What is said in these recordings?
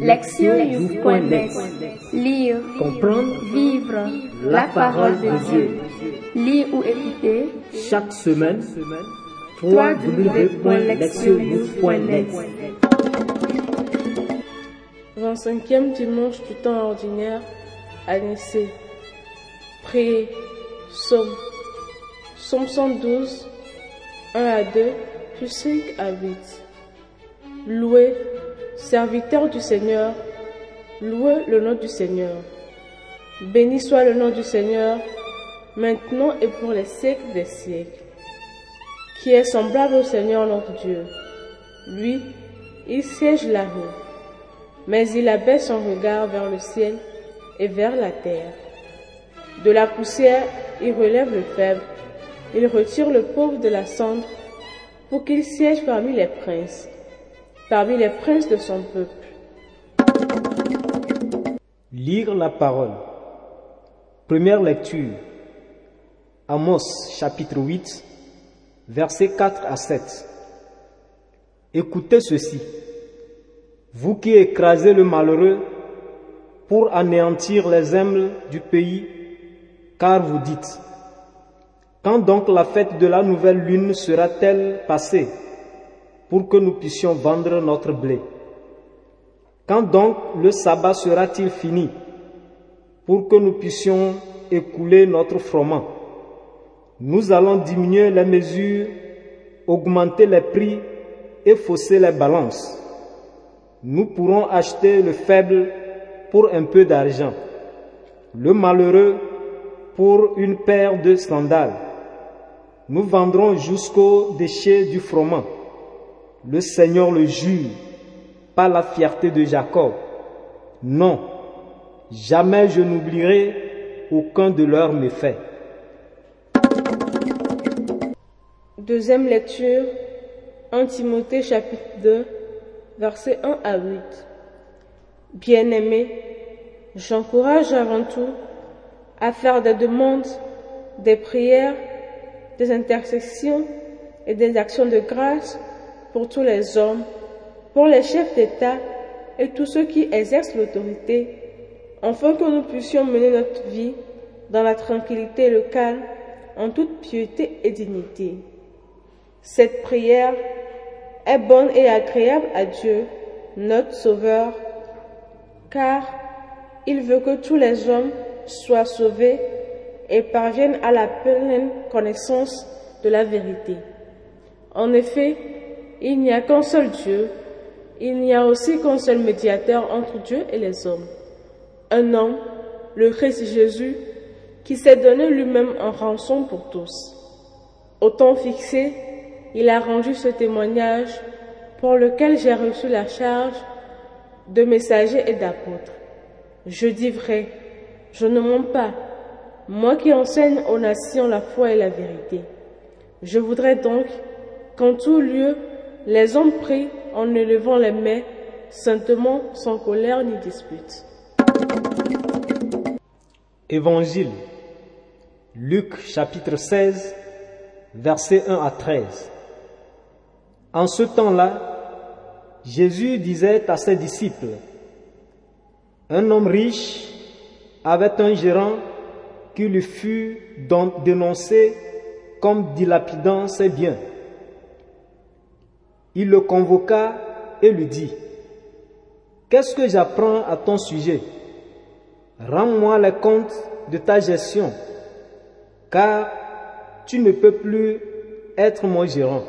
Lectionnews.net Lire, Comprendre, vivre la parole de Dieu. Lire ou écouter Chaque semaine, www.lectionnews.net 25e dimanche du temps ordinaire à Nicée. Priez. Psaume. Psaume 112, 1 à 2, puis 5 à 8. Louez, serviteur du Seigneur, louez le nom du Seigneur. Béni soit le nom du Seigneur, maintenant et pour les siècles des siècles. Qui est semblable au Seigneur notre Dieu. Lui, il siège là-haut mais il abaisse son regard vers le ciel et vers la terre. De la poussière, il relève le faible, il retire le pauvre de la cendre pour qu'il siège parmi les princes, parmi les princes de son peuple. Lire la parole. Première lecture. Amos chapitre 8, versets 4 à 7. Écoutez ceci. Vous qui écrasez le malheureux pour anéantir les humbles du pays, car vous dites, quand donc la fête de la nouvelle lune sera-t-elle passée? Pour que nous puissions vendre notre blé Quand donc le sabbat sera-t-il fini pour que nous puissions écouler notre froment? Nous allons diminuer les mesures, augmenter les prix et fausser les balances nous pourrons acheter le faible pour un peu d'argent, le malheureux pour une paire de sandales. Nous vendrons jusqu'au déchet du froment. Le Seigneur le jure, pas la fierté de Jacob. Non, jamais je n'oublierai aucun de leurs méfaits. Deuxième lecture, 1 Timothée chapitre 2, versets 1 à 8. Bien-aimés, j'encourage avant tout à faire des demandes, des prières, des intercessions et des actions de grâce pour tous les hommes, pour les chefs d'État et tous ceux qui exercent l'autorité, afin que nous puissions mener notre vie dans la tranquillité et le calme, en toute piété et dignité. Cette prière est bonne et agréable à Dieu, notre Sauveur, car il veut que tous les hommes soient sauvés et parviennent à la pleine connaissance de la vérité. En effet, il n'y a qu'un seul Dieu, il n'y a aussi qu'un seul médiateur entre Dieu et les hommes, un homme, le Christ Jésus, qui s'est donné lui-même en rançon pour tous. Au temps fixé, il a rendu ce témoignage pour lequel j'ai reçu la charge de messager et d'apôtre. Je dis vrai, je ne mens pas, moi qui enseigne aux nations la foi et la vérité. Je voudrais donc qu'en tout lieu, les hommes prient en élevant les mains, saintement, sans colère ni dispute. Évangile. Luc chapitre 16, versets 1 à 13. En ce temps-là, Jésus disait à ses disciples, un homme riche avait un gérant qui lui fut dénoncé comme dilapidant ses biens. Il le convoqua et lui dit, Qu'est-ce que j'apprends à ton sujet? Rends-moi les comptes de ta gestion, car tu ne peux plus être mon gérant.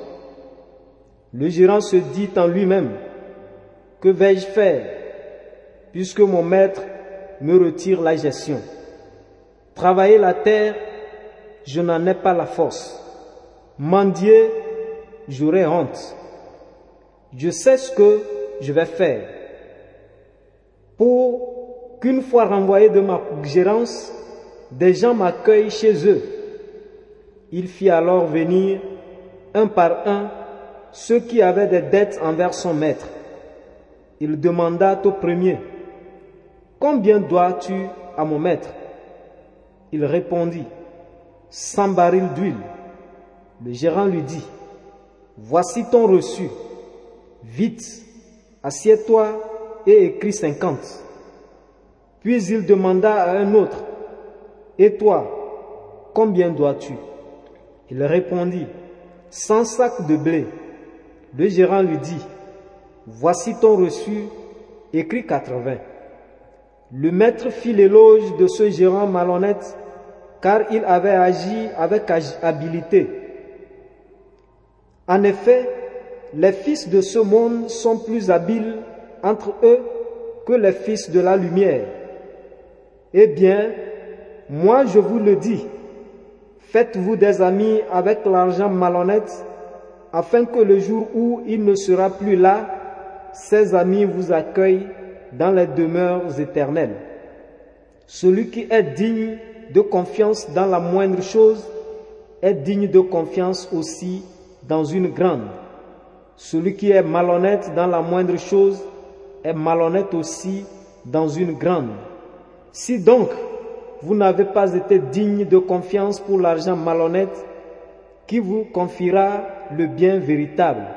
Le gérant se dit en lui-même, que vais-je faire puisque mon maître me retire la gestion? Travailler la terre, je n'en ai pas la force. Mendier, j'aurai honte. Je sais ce que je vais faire. Pour qu'une fois renvoyé de ma gérance, des gens m'accueillent chez eux. Il fit alors venir un par un ceux qui avaient des dettes envers son maître. Il demanda au premier, Combien dois-tu à mon maître? Il répondit, Cent barils d'huile. Le gérant lui dit, Voici ton reçu. Vite, assieds-toi et écrit cinquante. Puis il demanda à un autre, Et toi, combien dois-tu? Il répondit, Cent sacs de blé. Le gérant lui dit, Voici ton reçu, écrit quatre-vingts. Le maître fit l'éloge de ce gérant malhonnête, car il avait agi avec habileté. En effet, les fils de ce monde sont plus habiles entre eux que les fils de la lumière. Eh bien, moi je vous le dis, faites-vous des amis avec l'argent malhonnête, afin que le jour où il ne sera plus là, ses amis vous accueillent dans les demeures éternelles. Celui qui est digne de confiance dans la moindre chose est digne de confiance aussi dans une grande. Celui qui est malhonnête dans la moindre chose est malhonnête aussi dans une grande. Si donc vous n'avez pas été digne de confiance pour l'argent malhonnête, qui vous confiera le bien véritable?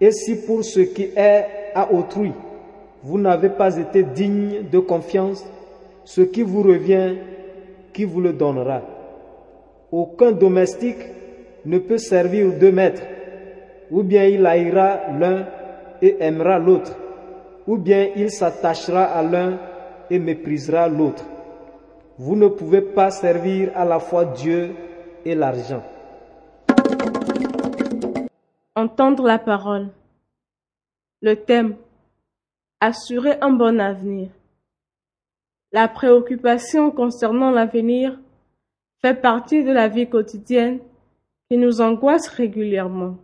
Et si pour ce qui est à autrui, vous n'avez pas été digne de confiance, ce qui vous revient, qui vous le donnera? Aucun domestique ne peut servir deux maîtres, ou bien il haïra l'un et aimera l'autre, ou bien il s'attachera à l'un et méprisera l'autre. Vous ne pouvez pas servir à la fois Dieu et l'argent. Entendre la parole. Le thème. Assurer un bon avenir. La préoccupation concernant l'avenir fait partie de la vie quotidienne qui nous angoisse régulièrement.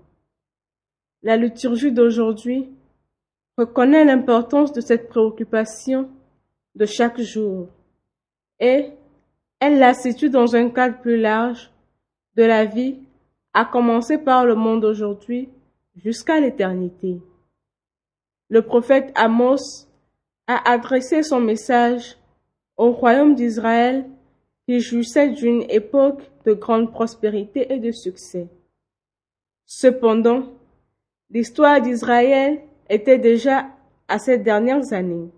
La liturgie d'aujourd'hui reconnaît l'importance de cette préoccupation de chaque jour et elle la situe dans un cadre plus large de la vie, à commencer par le monde aujourd'hui jusqu'à l'éternité. Le prophète Amos a adressé son message au royaume d'Israël qui jouissait d'une époque de grande prospérité et de succès. Cependant, l'histoire d'Israël était déjà à ces dernières années.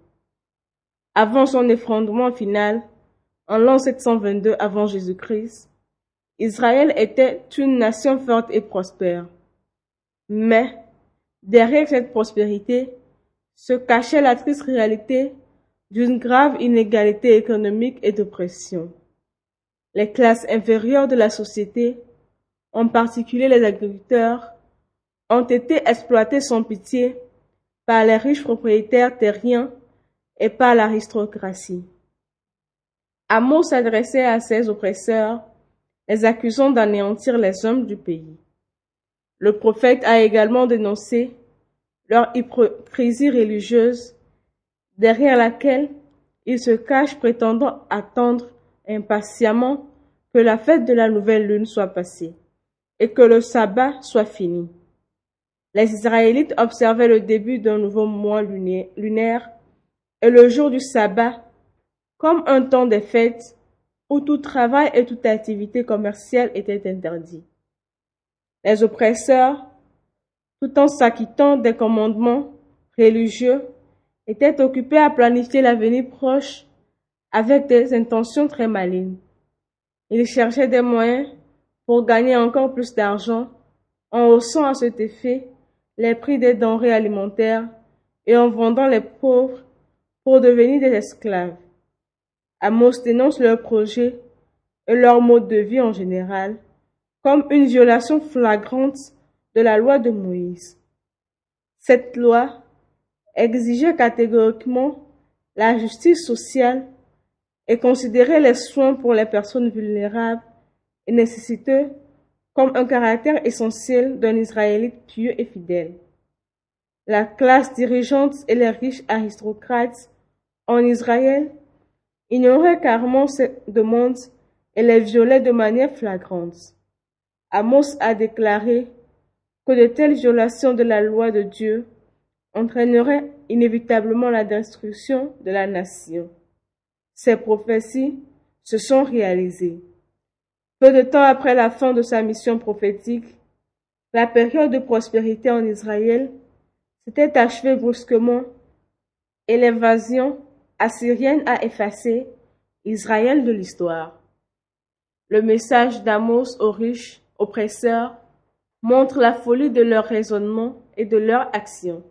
Avant son effondrement final, en l'an 722 avant Jésus-Christ, Israël était une nation forte et prospère. Mais, derrière cette prospérité, se cachait la triste réalité d'une grave inégalité économique et d'oppression. Les classes inférieures de la société, en particulier les agriculteurs, ont été exploitées sans pitié par les riches propriétaires terriens et par l'aristocratie. Amos s'adressait à ses oppresseurs, les accusant d'anéantir les hommes du pays. Le prophète a également dénoncé leur hypocrisie religieuse, derrière laquelle ils se cachent prétendant attendre impatiemment que la fête de la nouvelle lune soit passée et que le sabbat soit fini. Les Israélites observaient le début d'un nouveau mois lunaire et le jour du sabbat comme un temps des fêtes où tout travail et toute activité commerciale étaient interdits. Les oppresseurs, tout en s'acquittant des commandements religieux, étaient occupés à planifier l'avenir proche avec des intentions très malignes. Ils cherchaient des moyens pour gagner encore plus d'argent en haussant à cet effet les prix des denrées alimentaires et en vendant les pauvres pour devenir des esclaves. Amos dénonce leur projet et leur mode de vie en général comme une violation flagrante de la loi de Moïse. Cette loi exigeait catégoriquement la justice sociale et considérait les soins pour les personnes vulnérables et nécessiteux comme un caractère essentiel d'un Israélite pieux et fidèle. La classe dirigeante et les riches aristocrates en Israël ignoraient carrément ces demandes et les violaient de manière flagrante. Amos a déclaré que de telles violations de la loi de Dieu entraîneraient inévitablement la destruction de la nation. Ces prophéties se sont réalisées. Peu de temps après la fin de sa mission prophétique, la période de prospérité en Israël s'était achevée brusquement et l'invasion assyrienne a effacé Israël de l'histoire. Le message d'Amos aux riches oppresseurs montre la folie de leur raisonnement et de leur action.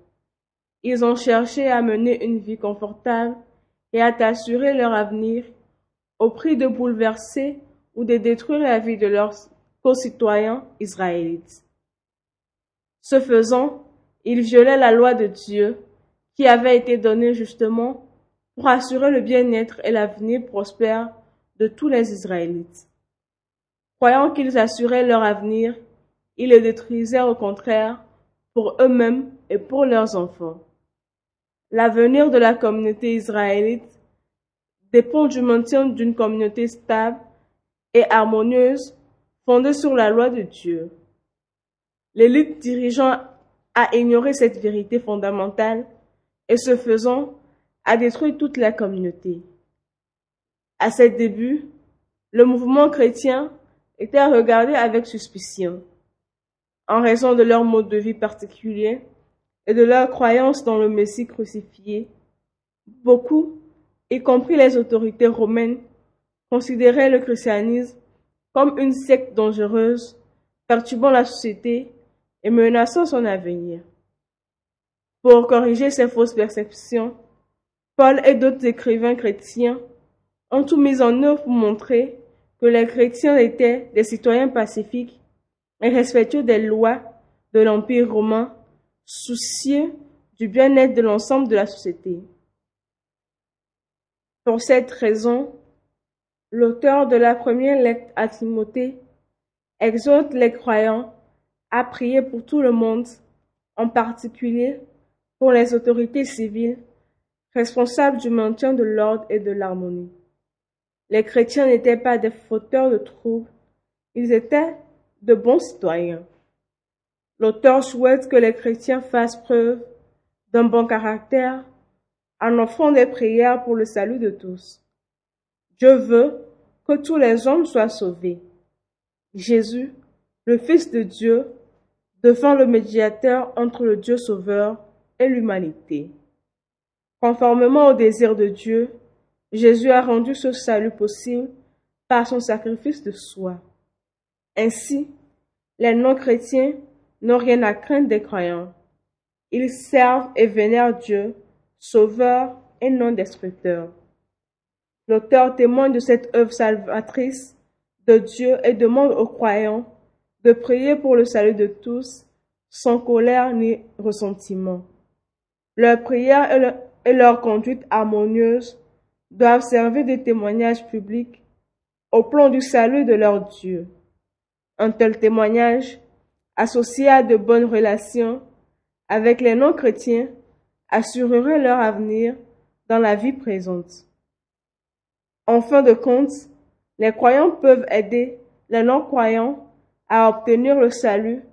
Ils ont cherché à mener une vie confortable et à assurer leur avenir au prix de bouleverser ou de détruire la vie de leurs concitoyens israélites. Ce faisant, ils violaient la loi de Dieu qui avait été donnée justement pour assurer le bien-être et l'avenir prospère de tous les Israélites. Croyant qu'ils assuraient leur avenir, ils le détruisaient au contraire pour eux-mêmes et pour leurs enfants. L'avenir de la communauté israélite dépend du maintien d'une communauté stable et harmonieuse fondée sur la loi de Dieu. L'élite dirigeant a ignoré cette vérité fondamentale et ce faisant a détruit toute la communauté. À ses débuts, le mouvement chrétien était regardé avec suspicion en raison de leur mode de vie particulier et de leur croyance dans le Messie crucifié. Beaucoup, y compris les autorités romaines, considéraient le christianisme comme une secte dangereuse, perturbant la société et menaçant son avenir. Pour corriger ces fausses perceptions, Paul et d'autres écrivains chrétiens ont tout mis en œuvre pour montrer que les chrétiens étaient des citoyens pacifiques et respectueux des lois de l'Empire romain, soucieux du bien-être de l'ensemble de la société. Pour cette raison, l'auteur de la première lettre à Timothée exhorte les croyants à prier pour tout le monde, en particulier pour les autorités civiles responsables du maintien de l'ordre et de l'harmonie. Les chrétiens n'étaient pas des fauteurs de troubles, ils étaient de bons citoyens. L'auteur souhaite que les chrétiens fassent preuve d'un bon caractère en offrant des prières pour le salut de tous. Dieu veut que tous les hommes soient sauvés. Jésus, le Fils de Dieu, devint le médiateur entre le Dieu sauveur et l'humanité. Conformément au désir de Dieu, Jésus a rendu ce salut possible par son sacrifice de soi. Ainsi, les non-chrétiens n'ont rien à craindre des croyants. Ils servent et vénèrent Dieu, sauveur et non destructeur. L'auteur témoigne de cette œuvre salvatrice de Dieu et demande aux croyants de prier pour le salut de tous, sans colère ni ressentiment. Leur prière et leur conduite harmonieuse doivent servir de témoignage public au plan du salut de leur Dieu. Un tel témoignage, associé à de bonnes relations avec les non-chrétiens, assurerait leur avenir dans la vie présente. En fin de compte, les croyants peuvent aider les non-croyants à obtenir le salut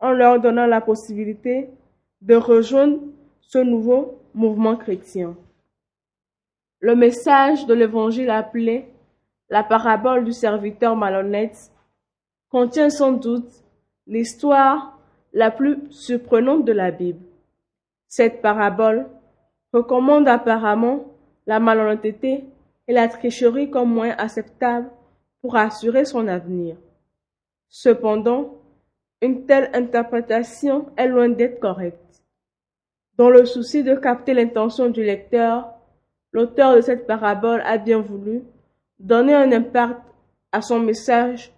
en leur donnant la possibilité de rejoindre ce nouveau mouvement chrétien. Le message de l'évangile appelé la parabole du serviteur malhonnête contient sans doute l'histoire la plus surprenante de la Bible. Cette parabole recommande apparemment la malhonnêteté et la tricherie comme moyen acceptable pour assurer son avenir. Cependant, une telle interprétation est loin d'être correcte. Dans le souci de capter l'intention du lecteur, l'auteur de cette parabole a bien voulu donner un impact à son message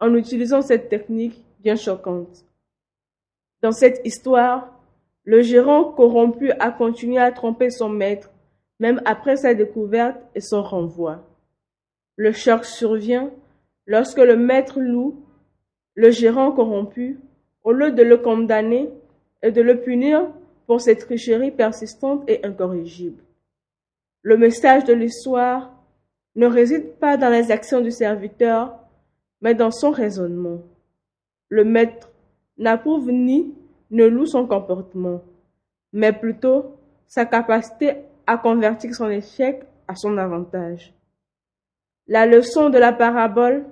en utilisant cette technique bien choquante. Dans cette histoire, le gérant corrompu a continué à tromper son maître, même après sa découverte et son renvoi. Le choc survient lorsque le maître loue le gérant corrompu, au lieu de le condamner et de le punir pour ses tricheries persistantes et incorrigibles. Le message de l'histoire ne réside pas dans les actions du serviteur, mais dans son raisonnement. Le maître n'approuve ni ne loue son comportement, mais plutôt sa capacité à convertir son échec à son avantage. La leçon de la parabole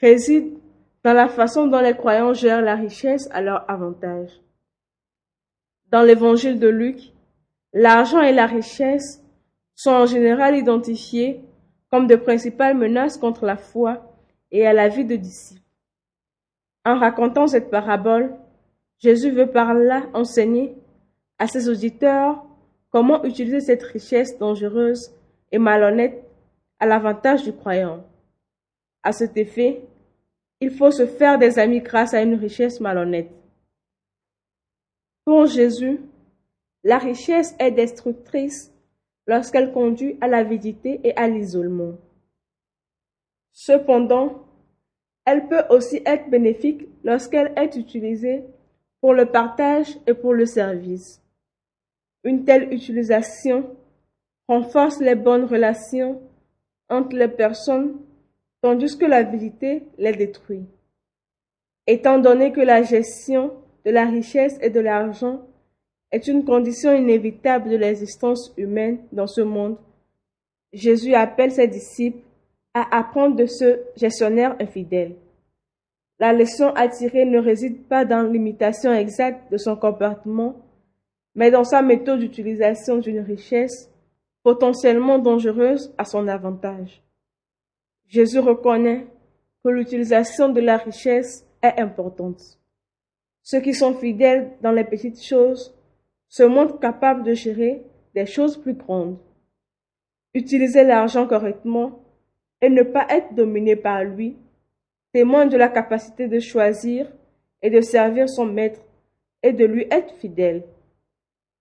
réside dans la façon dont les croyants gèrent la richesse à leur avantage. Dans l'évangile de Luc, L'argent et la richesse sont en général identifiés comme de principales menaces contre la foi et à la vie de disciples. En racontant cette parabole, Jésus veut par là enseigner à ses auditeurs comment utiliser cette richesse dangereuse et malhonnête à l'avantage du croyant? À cet effet, il faut se faire des amis grâce à une richesse malhonnête. Pour Jésus, la richesse est destructrice lorsqu'elle conduit à l'avidité et à l'isolement. Cependant, elle peut aussi être bénéfique lorsqu'elle est utilisée pour le partage et pour le service. Une telle utilisation renforce les bonnes relations entre les personnes tandis que l'avidité les détruit. Étant donné que la gestion de la richesse et de l'argent est une condition inévitable de l'existence humaine dans ce monde, Jésus appelle ses disciples à apprendre de ce gestionnaire infidèle. La leçon à tirer ne réside pas dans l'imitation exacte de son comportement, mais dans sa méthode d'utilisation d'une richesse potentiellement dangereuse à son avantage. Jésus reconnaît que l'utilisation de la richesse est importante. Ceux qui sont fidèles dans les petites choses se montrent capables de gérer des choses plus grandes. Utiliser l'argent correctement et ne pas être dominé par lui témoigne de la capacité de choisir et de servir son maître et de lui être fidèle.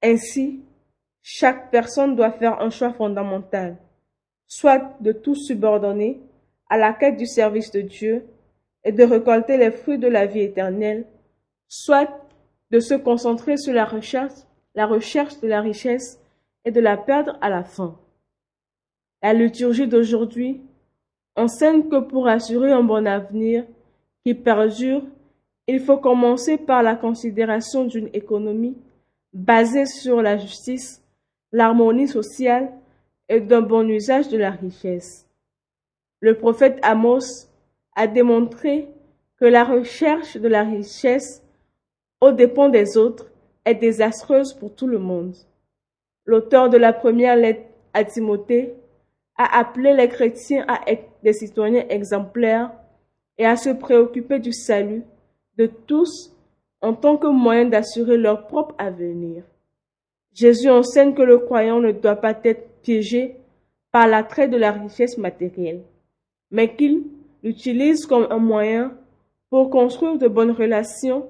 Ainsi, chaque personne doit faire un choix fondamental, soit de tout subordonner à la quête du service de Dieu et de récolter les fruits de la vie éternelle, soit de se concentrer sur la recherche, de la richesse et de la perdre à la fin. La liturgie d'aujourd'hui enseigne que pour assurer un bon avenir qui perdure, il faut commencer par la considération d'une économie basée sur la justice, l'harmonie sociale et d'un bon usage de la richesse. Le prophète Amos a démontré que la recherche de la richesse aux dépens des autres est désastreuse pour tout le monde. L'auteur de la première lettre à Timothée a appelé les chrétiens à être des citoyens exemplaires et à se préoccuper du salut de tous en tant que moyen d'assurer leur propre avenir. Jésus enseigne que le croyant ne doit pas être piégé par l'attrait de la richesse matérielle, mais qu'il l'utilise comme un moyen pour construire de bonnes relations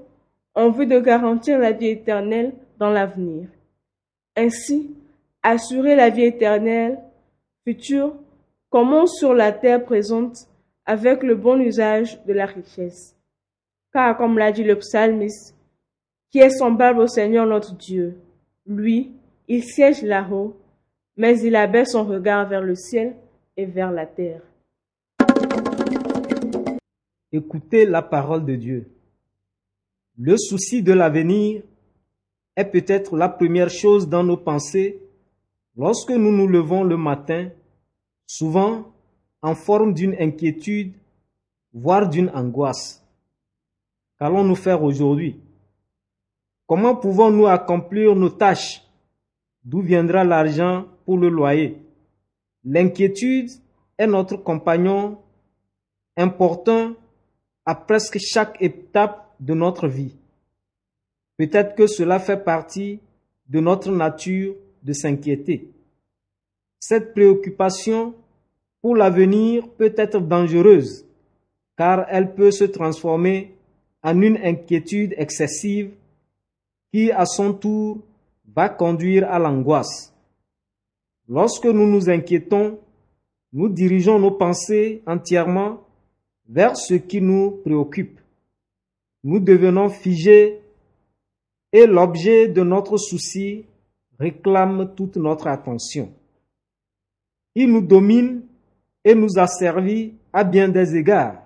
en vue de garantir la vie éternelle dans l'avenir. Ainsi, assurer la vie éternelle future commence sur la terre présente avec le bon usage de la richesse. Car, comme l'a dit le psalmiste, qui est semblable au Seigneur notre Dieu, lui, il siège là-haut, mais il abaisse son regard vers le ciel et vers la terre. Écoutez la parole de Dieu. Le souci de l'avenir est peut-être la première chose dans nos pensées lorsque nous nous levons le matin, souvent en forme d'une inquiétude, voire d'une angoisse. Qu'allons-nous faire aujourd'hui? Comment pouvons-nous accomplir nos tâches? D'où viendra l'argent pour le loyer? L'inquiétude est notre compagnon important à presque chaque étape de notre vie. Peut-être que cela fait partie de notre nature de s'inquiéter. Cette préoccupation pour l'avenir peut être dangereuse car elle peut se transformer en une inquiétude excessive qui à son tour va conduire à l'angoisse. Lorsque nous nous inquiétons, nous dirigeons nos pensées entièrement vers ce qui nous préoccupe. Nous devenons figés et l'objet de notre souci réclame toute notre attention. Il nous domine et nous a servi à bien des égards.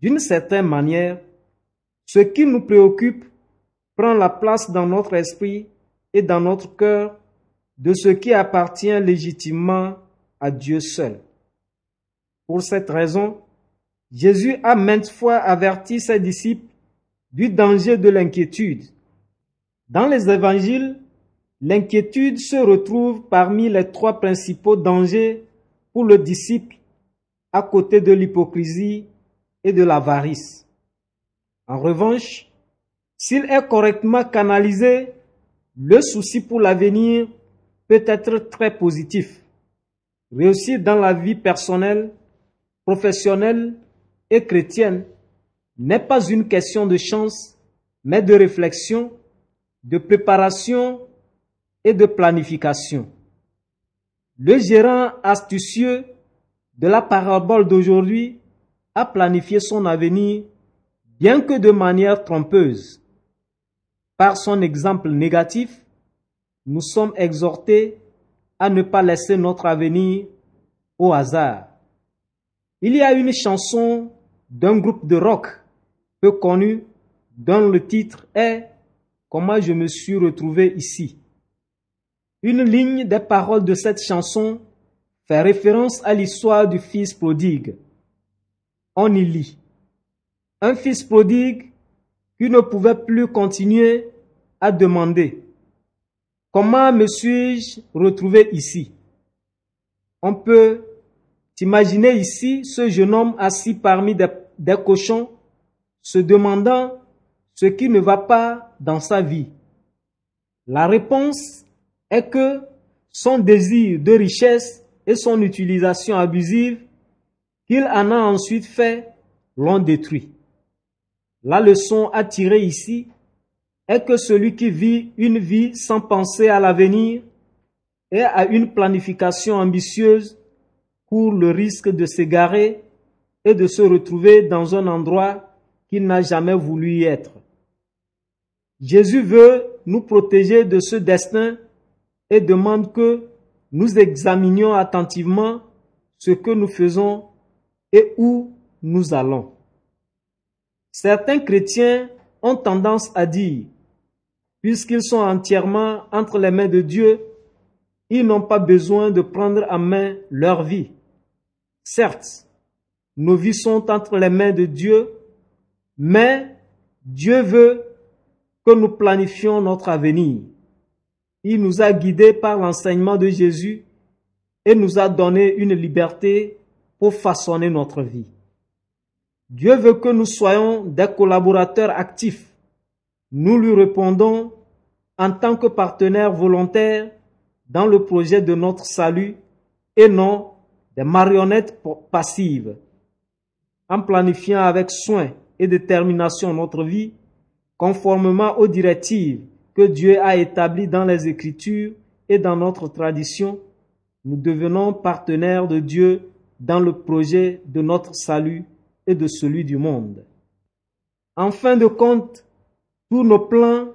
D'une certaine manière, ce qui nous préoccupe prend la place dans notre esprit et dans notre cœur de ce qui appartient légitimement à Dieu seul. Pour cette raison, Jésus a maintes fois averti ses disciples du danger de l'inquiétude. Dans les évangiles, L'inquiétude se retrouve parmi les trois principaux dangers pour le disciple, à côté de l'hypocrisie et de l'avarice. En revanche, s'il est correctement canalisé, le souci pour l'avenir peut être très positif. Réussir dans la vie personnelle, professionnelle et chrétienne n'est pas une question de chance, mais de réflexion, de préparation et de planification. Le gérant astucieux de la parabole d'aujourd'hui a planifié son avenir, bien que de manière trompeuse. Par son exemple négatif, nous sommes exhortés à ne pas laisser notre avenir au hasard. Il y a une chanson d'un groupe de rock peu connu dont le titre est Comment je me suis retrouvé ici. Une ligne des paroles de cette chanson fait référence à l'histoire du fils prodigue. On y lit. Un fils prodigue qui ne pouvait plus continuer à demander Comment me suis-je retrouvé ici? On peut imaginer ici ce jeune homme assis parmi des, des cochons se demandant ce qui ne va pas dans sa vie. La réponse est que son désir de richesse et son utilisation abusive qu'il en a ensuite fait l'ont détruit. La leçon à tirer ici est que celui qui vit une vie sans penser à l'avenir et à une planification ambitieuse court le risque de s'égarer et de se retrouver dans un endroit qu'il n'a jamais voulu y être. Jésus veut nous protéger de ce destin et demande que nous examinions attentivement ce que nous faisons et où nous allons. Certains chrétiens ont tendance à dire, puisqu'ils sont entièrement entre les mains de Dieu, ils n'ont pas besoin de prendre en main leur vie. Certes, nos vies sont entre les mains de Dieu, mais Dieu veut que nous planifions notre avenir. Il nous a guidés par l'enseignement de Jésus et nous a donné une liberté pour façonner notre vie. Dieu veut que nous soyons des collaborateurs actifs. Nous lui répondons en tant que partenaires volontaires dans le projet de notre salut et non des marionnettes passives. En planifiant avec soin et détermination notre vie, conformément aux directives que Dieu a établies dans les Écritures et dans notre tradition, nous devenons partenaires de Dieu dans le projet de notre salut de celui du monde. En fin de compte, tous nos plans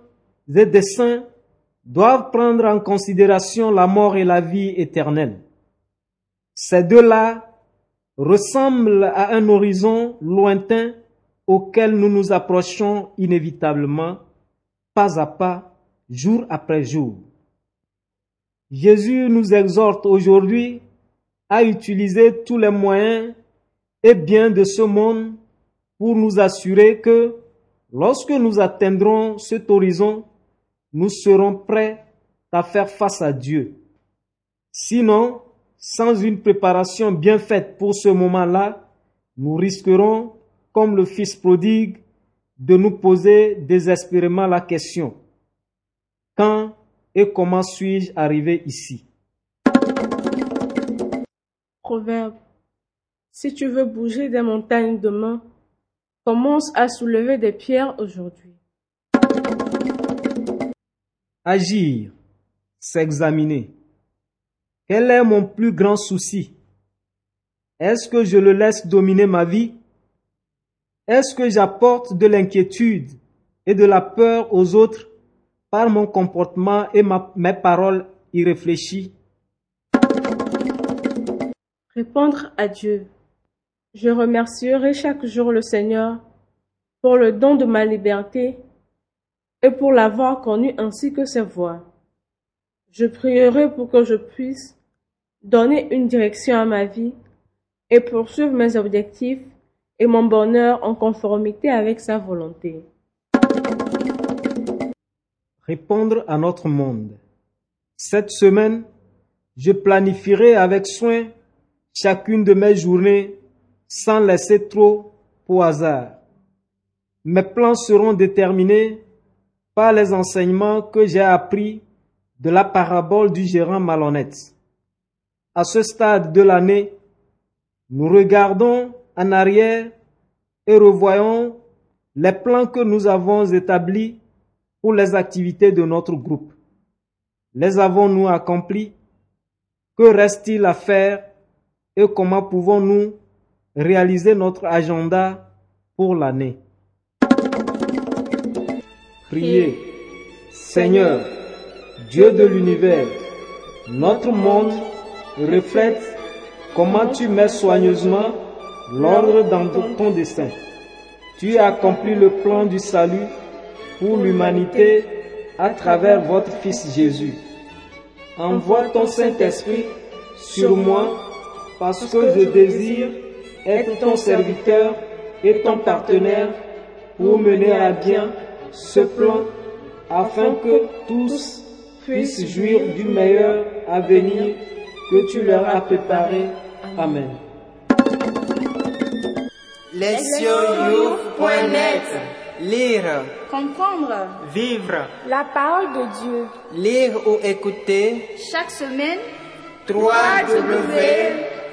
et desseins doivent prendre en considération la mort et la vie éternelle. Ces deux-là ressemblent à un horizon lointain auquel nous nous approchons inévitablement, pas à pas, jour après jour. Jésus nous exhorte aujourd'hui à utiliser tous les moyens et biens de ce monde pour nous assurer que lorsque nous atteindrons cet horizon, nous serons prêts à faire face à Dieu. Sinon, sans une préparation bien faite pour ce moment-là, nous risquerons, comme le Fils prodigue, de nous poser désespérément la question, quand et comment suis-je arrivé ici? Proverbe. Si tu veux bouger des montagnes demain, commence à soulever des pierres aujourd'hui. Agir, s'examiner. Quel est mon plus grand souci? Est-ce que je le laisse dominer ma vie? Est-ce que j'apporte de l'inquiétude et de la peur aux autres par mon comportement et mes paroles irréfléchies? Répondre à Dieu. Je remercierai chaque jour le Seigneur pour le don de ma liberté et pour l'avoir connu ainsi que ses voies. Je prierai pour que je puisse donner une direction à ma vie et poursuivre mes objectifs et mon bonheur en conformité avec sa volonté. Répondre à notre monde. Cette semaine, je planifierai avec soin chacune de mes journées sans laisser trop au hasard. Mes plans seront déterminés par les enseignements que j'ai appris de la parabole du gérant malhonnête. À ce stade de l'année, nous regardons en arrière et revoyons les plans que nous avons établis pour les activités de notre groupe. Les avons-nous accomplis? Que reste-t-il à faire? Et comment pouvons-nous réaliser notre agenda pour l'année Priez. Seigneur, Dieu de l'univers, notre monde reflète comment tu mets soigneusement l'ordre dans ton dessein. Tu as accompli le plan du salut pour l'humanité à travers votre Fils Jésus. Envoie ton Saint-Esprit sur moi parce que je désire être ton serviteur et ton partenaire pour mener à bien ce plan afin que tous puissent jouir du meilleur avenir que tu leur as préparé. Amen. Lesioyou.net Lire, Comprendre. Vivre, la parole de Dieu. Lire ou écouter. Chaque semaine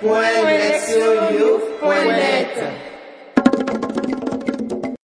point,